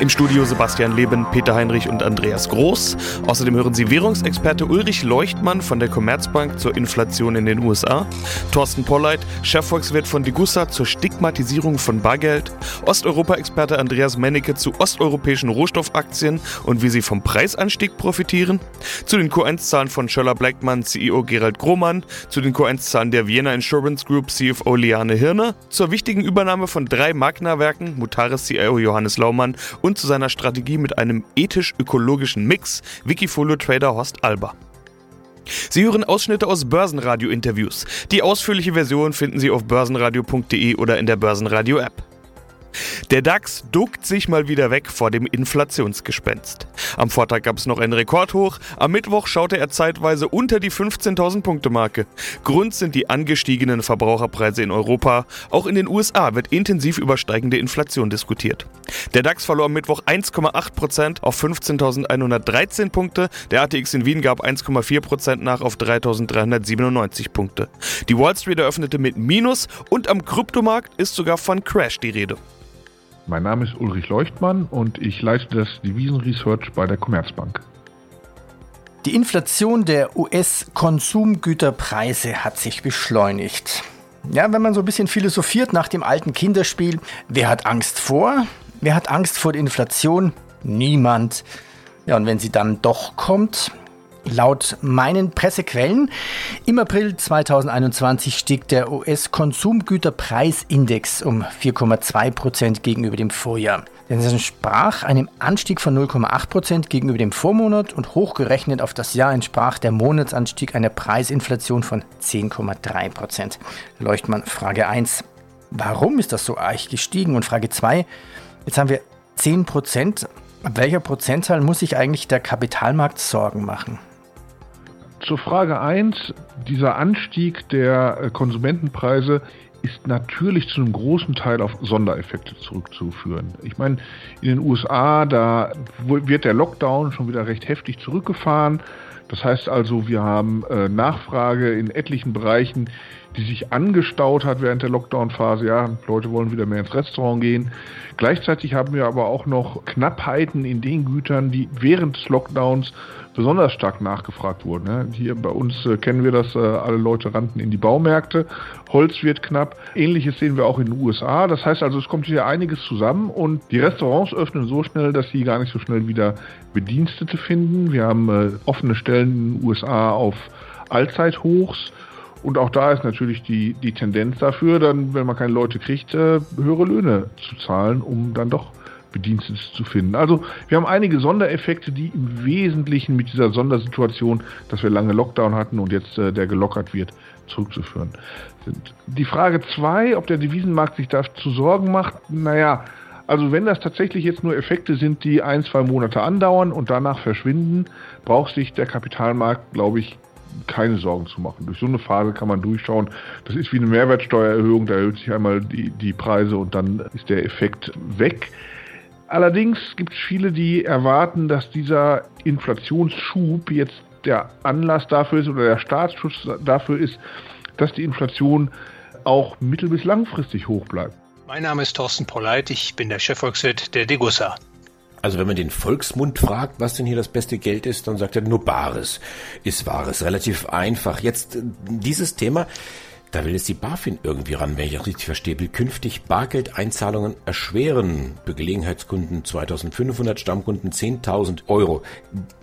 Im Studio Sebastian Leben, Peter Heinrich und Andreas Groß. Außerdem hören Sie Währungsexperte Ulrich Leuchtmann von der Commerzbank zur Inflation in den USA, Thorsten Polleit, Chefvolkswirt von Degussa zur Stigmatisierung von Bargeld, Osteuropa-Experte Andreas Mennecke zu osteuropäischen Rohstoffaktien und wie sie vom Preisanstieg profitieren, zu den Q1-Zahlen von Schöller Blackman CEO Gerald Grohmann, zu den Q1-Zahlen der Vienna Insurance Group CFO Liane Hirne, zur wichtigen Übernahme von drei Magna-Werken Mutares CIO Johannes Laumann und zu seiner Strategie mit einem ethisch-ökologischen Mix Wikifolio-Trader Horst Alba. Sie hören Ausschnitte aus Börsenradio-Interviews. Die ausführliche Version finden Sie auf börsenradio.de oder in der Börsenradio-App. Der DAX duckt sich mal wieder weg vor dem Inflationsgespenst. Am Vortag gab es noch einen Rekordhoch, am Mittwoch schaute er zeitweise unter die 15.000 Punkte Marke. Grund sind die angestiegenen Verbraucherpreise in Europa. Auch in den USA wird intensiv über steigende Inflation diskutiert. Der DAX verlor am Mittwoch 1,8% auf 15.113 Punkte, der ATX in Wien gab 1,4% nach auf 3.397 Punkte. Die Wall Street eröffnete mit Minus und am Kryptomarkt ist sogar von Crash die Rede. Mein Name ist Ulrich Leuchtmann und ich leite das Devisenresearch bei der Commerzbank. Die Inflation der US-Konsumgüterpreise hat sich beschleunigt. Ja, wenn man so ein bisschen philosophiert nach dem alten Kinderspiel, wer hat Angst vor? Wer hat Angst vor der Inflation? Niemand. Ja, und wenn sie dann doch kommt, Laut meinen Pressequellen im April 2021 stieg der US-Konsumgüterpreisindex um 4,2 Prozent gegenüber dem Vorjahr. Das entsprach einem Anstieg von 0,8 Prozent gegenüber dem Vormonat und hochgerechnet auf das Jahr entsprach der Monatsanstieg einer Preisinflation von 10,3 Prozent. Leuchtmann Frage 1. Warum ist das so arg gestiegen? Und Frage 2. Jetzt haben wir 10 Prozent. Welcher Prozentzahl muss sich eigentlich der Kapitalmarkt Sorgen machen? Zur Frage 1, dieser Anstieg der äh, Konsumentenpreise ist natürlich zu einem großen Teil auf Sondereffekte zurückzuführen. Ich meine, in den USA, da wird der Lockdown schon wieder recht heftig zurückgefahren. Das heißt also, wir haben äh, Nachfrage in etlichen Bereichen, die sich angestaut hat während der Lockdown-Phase. Ja, Leute wollen wieder mehr ins Restaurant gehen. Gleichzeitig haben wir aber auch noch Knappheiten in den Gütern, die während des Lockdowns besonders stark nachgefragt wurden. Ne? Hier bei uns äh, kennen wir das, äh, alle Leute rannten in die Baumärkte, Holz wird knapp. Ähnliches sehen wir auch in den USA. Das heißt also, es kommt hier einiges zusammen und die Restaurants öffnen so schnell, dass sie gar nicht so schnell wieder Bedienstete finden. Wir haben äh, offene Stellen in den USA auf Allzeithochs. Und auch da ist natürlich die, die Tendenz dafür, dann, wenn man keine Leute kriegt, höhere Löhne zu zahlen, um dann doch Bedienstete zu finden. Also wir haben einige Sondereffekte, die im Wesentlichen mit dieser Sondersituation, dass wir lange Lockdown hatten und jetzt äh, der gelockert wird, zurückzuführen sind. Die Frage zwei, ob der Devisenmarkt sich dazu Sorgen macht, naja, also wenn das tatsächlich jetzt nur Effekte sind, die ein, zwei Monate andauern und danach verschwinden, braucht sich der Kapitalmarkt, glaube ich, keine Sorgen zu machen. Durch so eine Phase kann man durchschauen. Das ist wie eine Mehrwertsteuererhöhung, da erhöht sich einmal die, die Preise und dann ist der Effekt weg. Allerdings gibt es viele, die erwarten, dass dieser Inflationsschub jetzt der Anlass dafür ist oder der Staatsschutz dafür ist, dass die Inflation auch mittel- bis langfristig hoch bleibt. Mein Name ist Thorsten Polleit, ich bin der Chefvolkswirt der Degussa. Also wenn man den Volksmund fragt, was denn hier das beste Geld ist, dann sagt er nur Bares ist Wahres. Relativ einfach. Jetzt dieses Thema. Da will jetzt die BaFin irgendwie ran, wenn ich das richtig verstehe, will künftig Bargeldeinzahlungen erschweren. Für Gelegenheitskunden 2500, Stammkunden 10.000 Euro.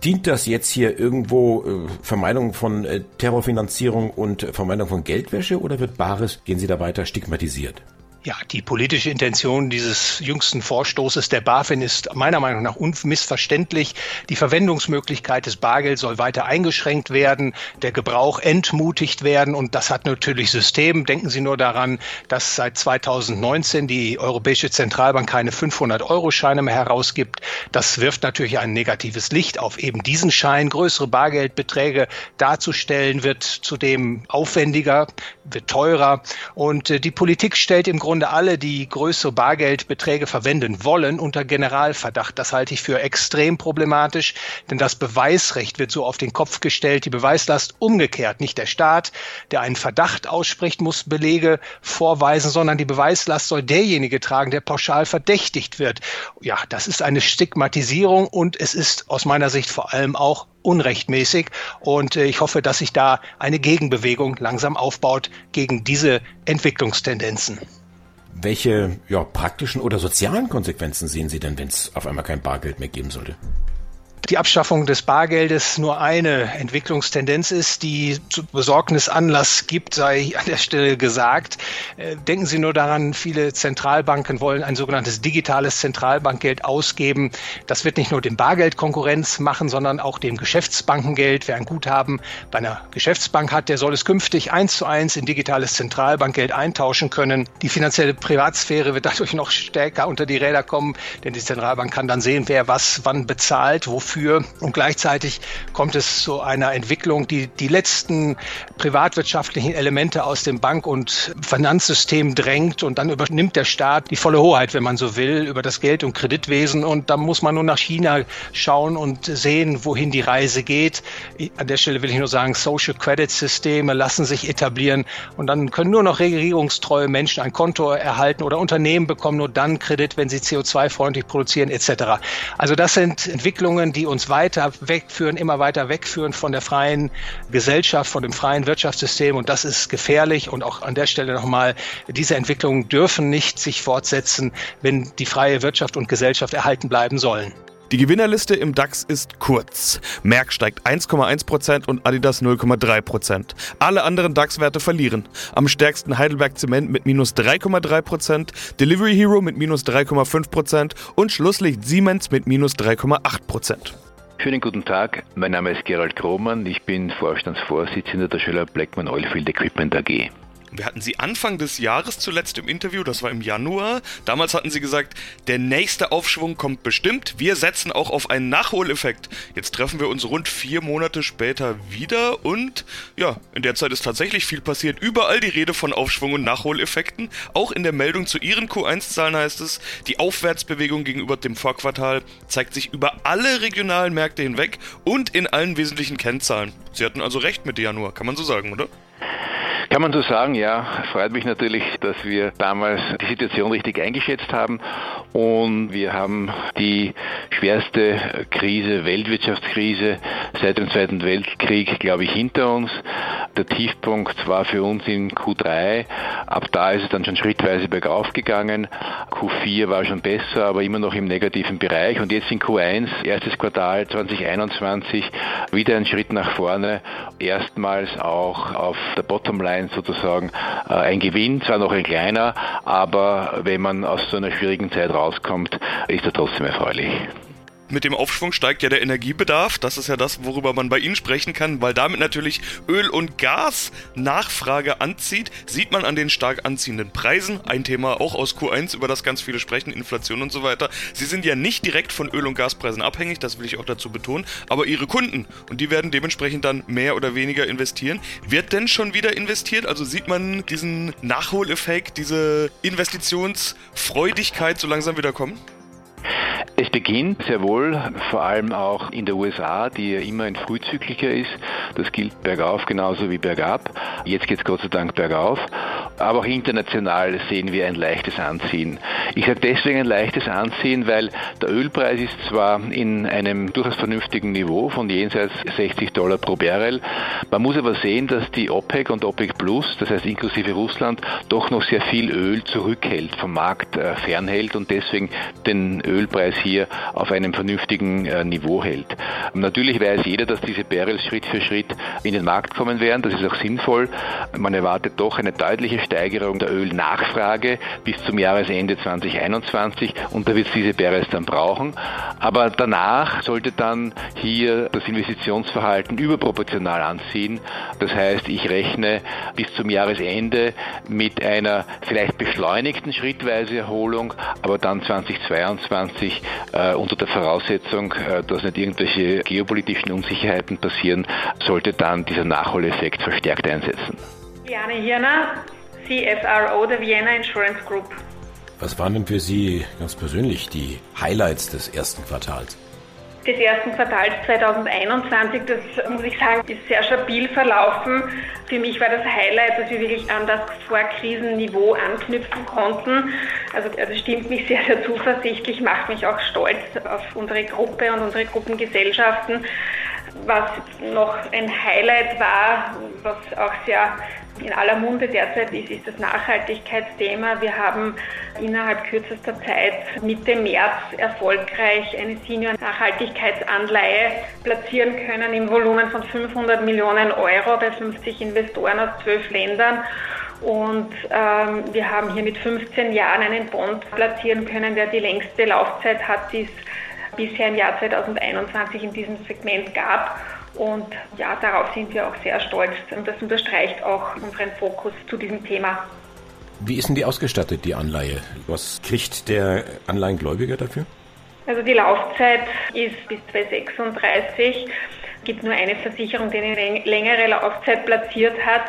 Dient das jetzt hier irgendwo äh, Vermeidung von äh, Terrorfinanzierung und Vermeidung von Geldwäsche oder wird Bares, gehen Sie da weiter, stigmatisiert? Ja, die politische Intention dieses jüngsten Vorstoßes der BaFin ist meiner Meinung nach unmissverständlich. Die Verwendungsmöglichkeit des Bargelds soll weiter eingeschränkt werden, der Gebrauch entmutigt werden und das hat natürlich System. Denken Sie nur daran, dass seit 2019 die Europäische Zentralbank keine 500-Euro-Scheine mehr herausgibt. Das wirft natürlich ein negatives Licht auf eben diesen Schein. Größere Bargeldbeträge darzustellen wird zudem aufwendiger, wird teurer und äh, die Politik stellt im Grunde Grunde alle, die größere Bargeldbeträge verwenden wollen, unter Generalverdacht. Das halte ich für extrem problematisch, denn das Beweisrecht wird so auf den Kopf gestellt, die Beweislast umgekehrt. Nicht der Staat, der einen Verdacht ausspricht, muss Belege vorweisen, sondern die Beweislast soll derjenige tragen, der pauschal verdächtigt wird. Ja, das ist eine Stigmatisierung und es ist aus meiner Sicht vor allem auch unrechtmäßig. Und äh, ich hoffe, dass sich da eine Gegenbewegung langsam aufbaut gegen diese Entwicklungstendenzen. Welche ja, praktischen oder sozialen Konsequenzen sehen Sie denn, wenn es auf einmal kein Bargeld mehr geben sollte? Die Abschaffung des Bargeldes nur eine Entwicklungstendenz ist, die zu Besorgnis Anlass gibt, sei an der Stelle gesagt. Äh, denken Sie nur daran, viele Zentralbanken wollen ein sogenanntes digitales Zentralbankgeld ausgeben. Das wird nicht nur dem Bargeld Konkurrenz machen, sondern auch dem Geschäftsbankengeld. Wer ein Guthaben bei einer Geschäftsbank hat, der soll es künftig eins zu eins in digitales Zentralbankgeld eintauschen können. Die finanzielle Privatsphäre wird dadurch noch stärker unter die Räder kommen, denn die Zentralbank kann dann sehen, wer was wann bezahlt, wofür dafür. Und gleichzeitig kommt es zu einer Entwicklung, die die letzten privatwirtschaftlichen Elemente aus dem Bank- und Finanzsystem drängt. Und dann übernimmt der Staat die volle Hoheit, wenn man so will, über das Geld- und Kreditwesen. Und da muss man nur nach China schauen und sehen, wohin die Reise geht. An der Stelle will ich nur sagen, Social Credit Systeme lassen sich etablieren. Und dann können nur noch regierungstreue Menschen ein Konto erhalten oder Unternehmen bekommen nur dann Kredit, wenn sie CO2-freundlich produzieren etc. Also das sind Entwicklungen, die die uns weiter wegführen, immer weiter wegführen von der freien Gesellschaft, von dem freien Wirtschaftssystem. Und das ist gefährlich. Und auch an der Stelle nochmal, diese Entwicklungen dürfen nicht sich fortsetzen, wenn die freie Wirtschaft und Gesellschaft erhalten bleiben sollen. Die Gewinnerliste im DAX ist kurz. Merck steigt 1,1% und Adidas 0,3%. Alle anderen DAX-Werte verlieren. Am stärksten Heidelberg Zement mit minus 3,3%, Delivery Hero mit minus 3,5% und Schlusslicht Siemens mit minus 3,8%. Schönen guten Tag, mein Name ist Gerald Krohmann, ich bin Vorstandsvorsitzender der Schöller Blackman Oilfield Equipment AG. Wir hatten Sie Anfang des Jahres zuletzt im Interview, das war im Januar. Damals hatten Sie gesagt, der nächste Aufschwung kommt bestimmt. Wir setzen auch auf einen Nachholeffekt. Jetzt treffen wir uns rund vier Monate später wieder und ja, in der Zeit ist tatsächlich viel passiert. Überall die Rede von Aufschwung und Nachholeffekten. Auch in der Meldung zu Ihren Q1-Zahlen heißt es, die Aufwärtsbewegung gegenüber dem Vorquartal zeigt sich über alle regionalen Märkte hinweg und in allen wesentlichen Kennzahlen. Sie hatten also recht mit Januar, kann man so sagen, oder? Kann man so sagen, ja. Freut mich natürlich, dass wir damals die Situation richtig eingeschätzt haben und wir haben die schwerste Krise, Weltwirtschaftskrise seit dem Zweiten Weltkrieg, glaube ich, hinter uns. Der Tiefpunkt war für uns in Q3. Ab da ist es dann schon schrittweise bergauf gegangen. Q4 war schon besser, aber immer noch im negativen Bereich. Und jetzt in Q1, erstes Quartal 2021, wieder ein Schritt nach vorne. Erstmals auch auf der Bottomline sozusagen äh, ein Gewinn, zwar noch ein kleiner, aber wenn man aus so einer schwierigen Zeit rauskommt, ist er trotzdem erfreulich mit dem Aufschwung steigt ja der Energiebedarf. Das ist ja das, worüber man bei Ihnen sprechen kann, weil damit natürlich Öl- und Gas-Nachfrage anzieht. Sieht man an den stark anziehenden Preisen. Ein Thema auch aus Q1, über das ganz viele sprechen, Inflation und so weiter. Sie sind ja nicht direkt von Öl- und Gaspreisen abhängig, das will ich auch dazu betonen, aber Ihre Kunden und die werden dementsprechend dann mehr oder weniger investieren. Wird denn schon wieder investiert? Also sieht man diesen Nachholeffekt, diese Investitionsfreudigkeit so langsam wieder kommen? Es beginnt sehr wohl, vor allem auch in der USA, die ja immer ein frühzyklicher ist. Das gilt bergauf genauso wie bergab. Jetzt geht es Gott sei Dank bergauf. Aber auch international sehen wir ein leichtes Anziehen. Ich sage deswegen ein leichtes Anziehen, weil der Ölpreis ist zwar in einem durchaus vernünftigen Niveau von jenseits 60 Dollar pro Barrel. Man muss aber sehen, dass die OPEC und OPEC Plus, das heißt inklusive Russland, doch noch sehr viel Öl zurückhält, vom Markt äh, fernhält und deswegen den Ölpreis hier auf einem vernünftigen äh, Niveau hält. Natürlich weiß jeder, dass diese Barrels Schritt für Schritt in den Markt kommen werden. Das ist auch sinnvoll. Man erwartet doch eine deutliche Steigerung der Ölnachfrage bis zum Jahresende 2021 und da wird es diese Barrels dann brauchen. Aber danach sollte dann hier das Investitionsverhalten überproportional anziehen. Das heißt, ich rechne bis zum Jahresende mit einer vielleicht beschleunigten schrittweise Erholung, aber dann 2022 äh, unter der Voraussetzung, äh, dass nicht irgendwelche geopolitischen Unsicherheiten passieren, sollte dann dieser Nachholeffekt verstärkt einsetzen. Liane Hirner, CFRO der Vienna Insurance Group. Was waren denn für Sie ganz persönlich die Highlights des ersten Quartals? Des ersten Quartals 2021, das muss ich sagen, ist sehr stabil verlaufen. Für mich war das Highlight, dass wir wirklich an das Vorkrisenniveau anknüpfen konnten. Also das stimmt mich sehr, sehr zuversichtlich, macht mich auch stolz auf unsere Gruppe und unsere Gruppengesellschaften. Was noch ein Highlight war, was auch sehr in aller Munde derzeit ist, ist das Nachhaltigkeitsthema. Wir haben innerhalb kürzester Zeit Mitte März erfolgreich eine Senior-Nachhaltigkeitsanleihe platzieren können im Volumen von 500 Millionen Euro bei 50 Investoren aus zwölf Ländern. Und ähm, wir haben hier mit 15 Jahren einen Bond platzieren können, der die längste Laufzeit hat, die es bisher im Jahr 2021 in diesem Segment gab. Und ja, darauf sind wir auch sehr stolz. Und das unterstreicht auch unseren Fokus zu diesem Thema. Wie ist denn die ausgestattet, die Anleihe? Was kriegt der Anleihengläubiger dafür? Also die Laufzeit ist bis 2036. Es gibt nur eine Versicherung, die eine längere Laufzeit platziert hat.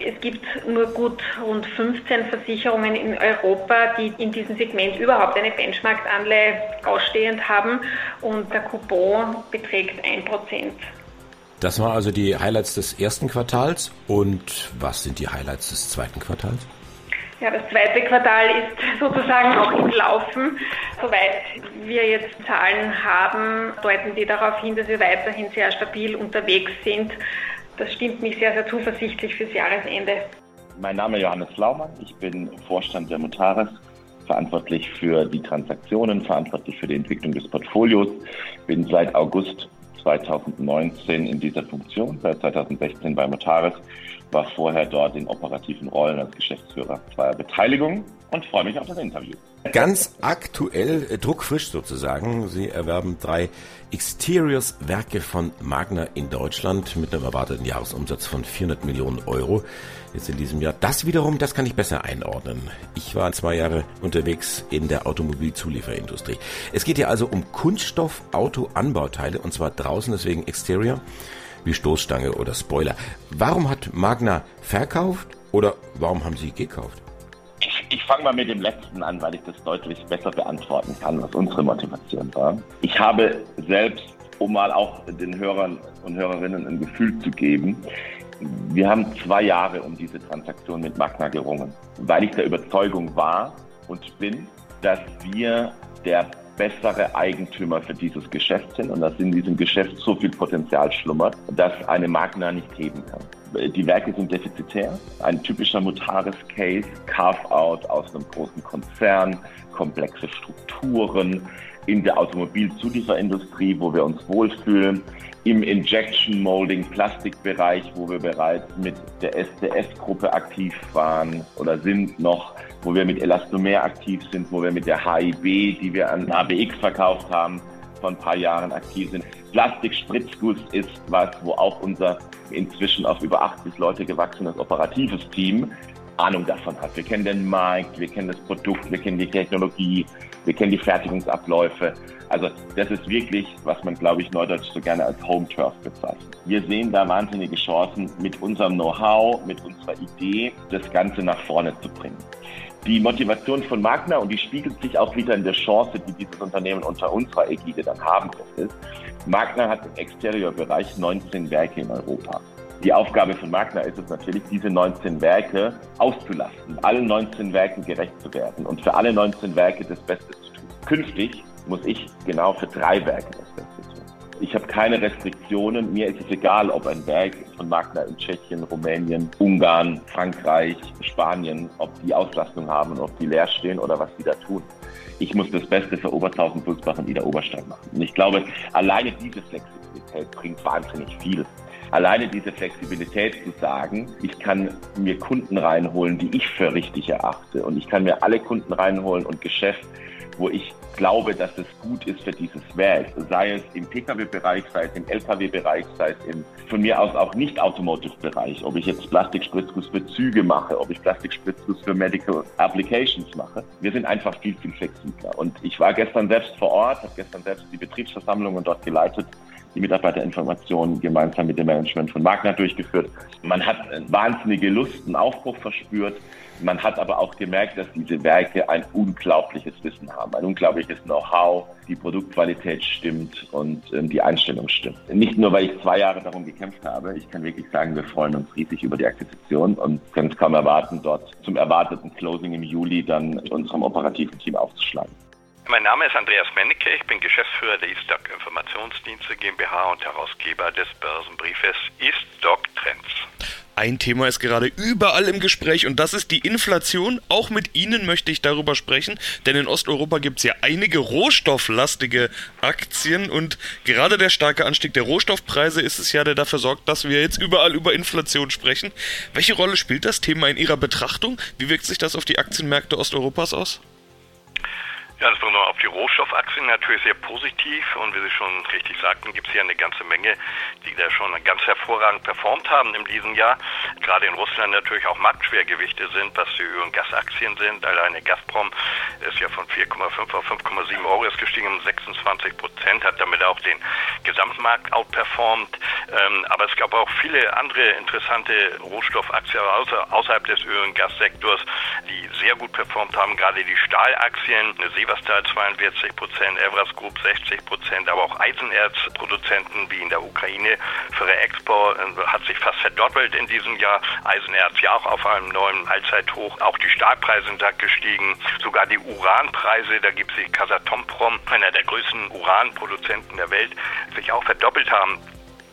Es gibt nur gut rund 15 Versicherungen in Europa, die in diesem Segment überhaupt eine Benchmark-Anleihe ausstehend haben und der Coupon beträgt 1%. Das waren also die Highlights des ersten Quartals. Und was sind die Highlights des zweiten Quartals? Ja, das zweite Quartal ist sozusagen auch im Laufen. Soweit wir jetzt Zahlen haben, deuten die darauf hin, dass wir weiterhin sehr stabil unterwegs sind. Das stimmt mich sehr, sehr zuversichtlich fürs Jahresende. Mein Name ist Johannes Laumann. Ich bin Vorstand der Mutares, verantwortlich für die Transaktionen, verantwortlich für die Entwicklung des Portfolios. Bin seit August 2019 in dieser Funktion, seit 2016 bei Motaris, war vorher dort in operativen Rollen als Geschäftsführer zweier Beteiligungen und freue mich auf das Interview. Ganz aktuell, äh, druckfrisch sozusagen. Sie erwerben drei Exteriors-Werke von Magna in Deutschland mit einem erwarteten Jahresumsatz von 400 Millionen Euro jetzt in diesem Jahr. Das wiederum, das kann ich besser einordnen. Ich war zwei Jahre unterwegs in der Automobilzulieferindustrie. Es geht hier also um Kunststoff-Auto-Anbauteile und zwar draußen, deswegen Exterior, wie Stoßstange oder Spoiler. Warum hat Magna verkauft oder warum haben Sie gekauft? Ich fange mal mit dem letzten an, weil ich das deutlich besser beantworten kann, was unsere Motivation war. Ich habe selbst, um mal auch den Hörern und Hörerinnen ein Gefühl zu geben, wir haben zwei Jahre um diese Transaktion mit Magna gerungen, weil ich der Überzeugung war und bin, dass wir der bessere Eigentümer für dieses Geschäft sind und dass in diesem Geschäft so viel Potenzial schlummert, dass eine Magna nicht heben kann. Die Werke sind defizitär. Ein typischer Mutaris-Case, Carve-out aus einem großen Konzern, komplexe Strukturen in der Automobilzulieferindustrie, wo wir uns wohlfühlen, im Injection Molding Plastikbereich, wo wir bereits mit der SDS-Gruppe aktiv waren oder sind noch, wo wir mit Elastomer aktiv sind, wo wir mit der HIB, die wir an ABX verkauft haben, vor ein paar Jahren aktiv sind. Plastikspritzguss ist was, wo auch unser inzwischen auf über 80 Leute gewachsenes operatives Team Ahnung davon hat. Wir kennen den Markt, wir kennen das Produkt, wir kennen die Technologie, wir kennen die Fertigungsabläufe. Also das ist wirklich, was man, glaube ich, neudeutsch so gerne als Home Turf bezeichnet. Wir sehen da wahnsinnige Chancen, mit unserem Know-how, mit unserer Idee, das Ganze nach vorne zu bringen. Die Motivation von Magna, und die spiegelt sich auch wieder in der Chance, die dieses Unternehmen unter unserer Ägide dann haben wird, Magna hat im Exteriorbereich 19 Werke in Europa. Die Aufgabe von Magna ist es natürlich, diese 19 Werke auszulasten, allen 19 Werken gerecht zu werden und für alle 19 Werke das Beste zu tun. Künftig muss ich genau für drei Werke das Beste tun. Ich habe keine Restriktionen. Mir ist es egal, ob ein Werk von Magna in Tschechien, Rumänien, Ungarn, Frankreich, Spanien, ob die Auslastung haben und ob die leer stehen oder was die da tun. Ich muss das Beste für Obertauchen, Sulzbach und Ida Oberstein machen. Und ich glaube, alleine diese Flexibilität bringt wahnsinnig viel. Alleine diese Flexibilität zu sagen, ich kann mir Kunden reinholen, die ich für richtig erachte und ich kann mir alle Kunden reinholen und Geschäft, wo ich glaube, dass es gut ist für dieses Werk, sei es im Pkw-Bereich, sei es im Lkw-Bereich, sei es im von mir aus auch nicht Automotive-Bereich, ob ich jetzt Plastikspritzguss für Züge mache, ob ich Plastikspritzguss für Medical Applications mache. Wir sind einfach viel, viel flexibler. Und ich war gestern selbst vor Ort, habe gestern selbst die Betriebsversammlungen dort geleitet die Mitarbeiterinformationen gemeinsam mit dem Management von Wagner durchgeführt. Man hat wahnsinnige Lust, einen Aufbruch verspürt. Man hat aber auch gemerkt, dass diese Werke ein unglaubliches Wissen haben, ein unglaubliches Know-how, die Produktqualität stimmt und ähm, die Einstellung stimmt. Nicht nur, weil ich zwei Jahre darum gekämpft habe, ich kann wirklich sagen, wir freuen uns riesig über die Akquisition und können es kaum erwarten, dort zum erwarteten Closing im Juli dann mit unserem operativen Team aufzuschlagen. Mein Name ist Andreas Mennecke, ich bin Geschäftsführer der E-Stock Informationsdienste GmbH und Herausgeber des Börsenbriefes E-Stock Trends. Ein Thema ist gerade überall im Gespräch und das ist die Inflation. Auch mit Ihnen möchte ich darüber sprechen, denn in Osteuropa gibt es ja einige rohstofflastige Aktien und gerade der starke Anstieg der Rohstoffpreise ist es ja, der dafür sorgt, dass wir jetzt überall über Inflation sprechen. Welche Rolle spielt das Thema in Ihrer Betrachtung? Wie wirkt sich das auf die Aktienmärkte Osteuropas aus? Ja, das auf die Rohstoffaktien natürlich sehr positiv und wie Sie schon richtig sagten, gibt es hier eine ganze Menge, die da schon ganz hervorragend performt haben in diesem Jahr. Gerade in Russland natürlich auch Marktschwergewichte sind, was die Öl- und Gasaktien sind. Alleine Gazprom ist ja von 4,5 auf 5,7 Euro ist gestiegen um 26 Prozent, hat damit auch den Gesamtmarkt outperformt. Ähm, aber es gab auch viele andere interessante Rohstoffaktien außerhalb des Öl- und Gassektors, die sehr gut performt haben. Gerade die Stahlaktien, eine Seeverstal 42 Prozent, Evras Group 60 Prozent, aber auch Eisenerzproduzenten wie in der Ukraine, Ferre Expo äh, hat sich fast verdoppelt in diesem Jahr. Eisenerz ja auch auf einem neuen Allzeithoch. Auch die Stahlpreise sind da gestiegen. Sogar die Uranpreise, da gibt sich Kazatomprom, einer der größten Uranproduzenten der Welt, sich auch verdoppelt haben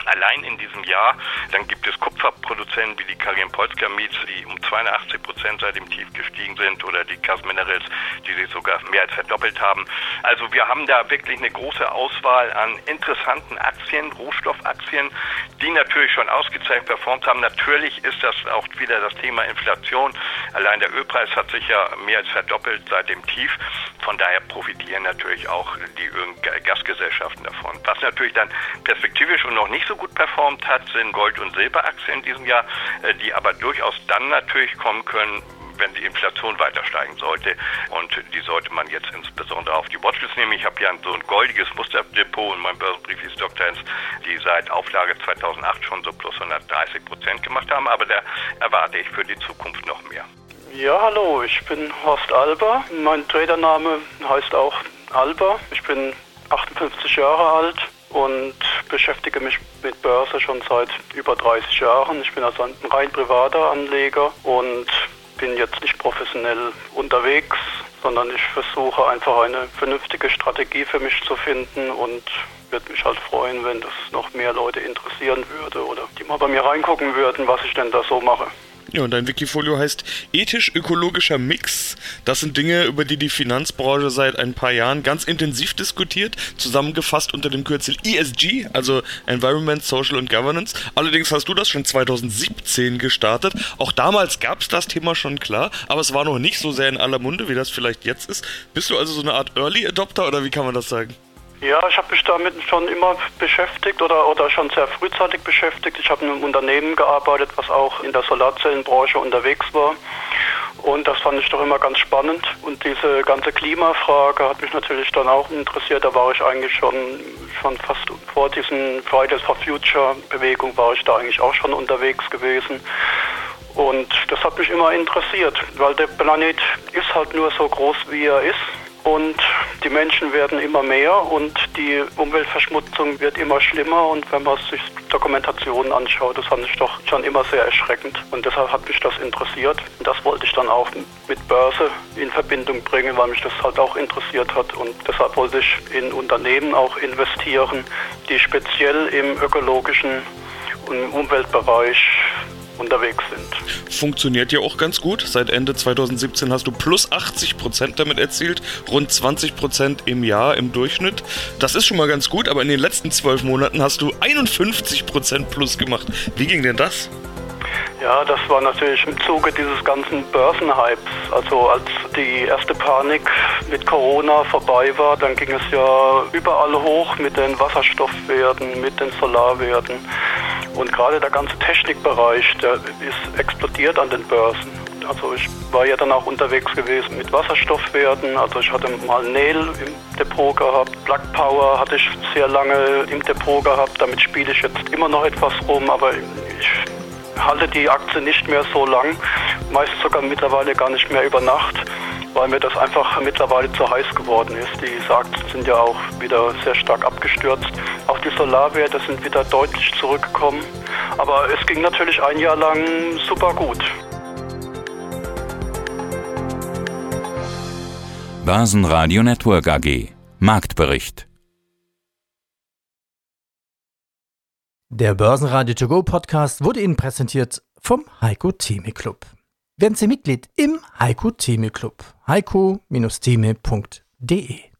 allein in diesem Jahr. Dann gibt es Kupferproduzenten wie die Karin Polska Mietz, die um 82 Prozent seit dem Tief gestiegen sind oder die Gas Minerals, die sich sogar mehr als verdoppelt haben. Also wir haben da wirklich eine große Auswahl an interessanten Aktien, Rohstoffaktien, die natürlich schon ausgezeichnet performt haben. Natürlich ist das auch wieder das Thema Inflation. Allein der Ölpreis hat sich ja mehr als verdoppelt seit dem Tief. Von daher profitieren natürlich auch die Öl- und Gasgesellschaften davon. Was natürlich dann perspektivisch und noch nicht so gut performt hat, sind Gold- und Silberaktien in diesem Jahr, äh, die aber durchaus dann natürlich kommen können, wenn die Inflation weiter steigen sollte. Und die sollte man jetzt insbesondere auf die Watchlist nehmen. Ich habe ja so ein goldiges Musterdepot in meinem Börsenbrief ist Dr. Hens, die seit Auflage 2008 schon so plus 130 Prozent gemacht haben. Aber da erwarte ich für die Zukunft noch mehr. Ja, hallo, ich bin Horst Alber. Mein Tradername heißt auch Alber. Ich bin 58 Jahre alt und beschäftige mich mit Börse schon seit über 30 Jahren. Ich bin also ein rein privater Anleger und bin jetzt nicht professionell unterwegs, sondern ich versuche einfach eine vernünftige Strategie für mich zu finden und würde mich halt freuen, wenn das noch mehr Leute interessieren würde oder die mal bei mir reingucken würden, was ich denn da so mache. Ja, und dein Wikifolio heißt ethisch-ökologischer Mix. Das sind Dinge, über die die Finanzbranche seit ein paar Jahren ganz intensiv diskutiert, zusammengefasst unter dem Kürzel ESG, also Environment, Social und Governance. Allerdings hast du das schon 2017 gestartet. Auch damals gab es das Thema schon klar, aber es war noch nicht so sehr in aller Munde, wie das vielleicht jetzt ist. Bist du also so eine Art Early Adopter oder wie kann man das sagen? Ja, ich habe mich damit schon immer beschäftigt oder, oder schon sehr frühzeitig beschäftigt. Ich habe in einem Unternehmen gearbeitet, was auch in der Solarzellenbranche unterwegs war. Und das fand ich doch immer ganz spannend. Und diese ganze Klimafrage hat mich natürlich dann auch interessiert. Da war ich eigentlich schon, schon fast vor diesen Fridays for Future Bewegung war ich da eigentlich auch schon unterwegs gewesen. Und das hat mich immer interessiert, weil der Planet ist halt nur so groß, wie er ist und die Menschen werden immer mehr und die Umweltverschmutzung wird immer schlimmer. Und wenn man sich Dokumentationen anschaut, das fand ich doch schon immer sehr erschreckend. Und deshalb hat mich das interessiert. Und das wollte ich dann auch mit Börse in Verbindung bringen, weil mich das halt auch interessiert hat. Und deshalb wollte ich in Unternehmen auch investieren, die speziell im ökologischen und Umweltbereich unterwegs sind. Funktioniert ja auch ganz gut. Seit Ende 2017 hast du plus 80 Prozent damit erzielt, rund 20 Prozent im Jahr im Durchschnitt. Das ist schon mal ganz gut, aber in den letzten zwölf Monaten hast du 51 Prozent plus gemacht. Wie ging denn das? Ja, das war natürlich im Zuge dieses ganzen Börsenhypes. Also als die erste Panik mit Corona vorbei war, dann ging es ja überall hoch mit den Wasserstoffwerten, mit den Solarwerten. Und gerade der ganze Technikbereich, der ist explodiert an den Börsen. Also ich war ja dann auch unterwegs gewesen mit Wasserstoffwerten. Also ich hatte mal Nail im Depot gehabt, Black Power hatte ich sehr lange im Depot gehabt. Damit spiele ich jetzt immer noch etwas rum, aber ich halte die Aktie nicht mehr so lang, meist sogar mittlerweile gar nicht mehr über Nacht weil mir das einfach mittlerweile zu heiß geworden ist. Die Aktien sind ja auch wieder sehr stark abgestürzt. Auch die Solarwerte sind wieder deutlich zurückgekommen. Aber es ging natürlich ein Jahr lang super gut. Börsenradio Network AG Marktbericht Der Börsenradio To Go Podcast wurde Ihnen präsentiert vom Heiko Theme Club. Werden Sie Mitglied im Heiko Theme Club. heiko-theme.de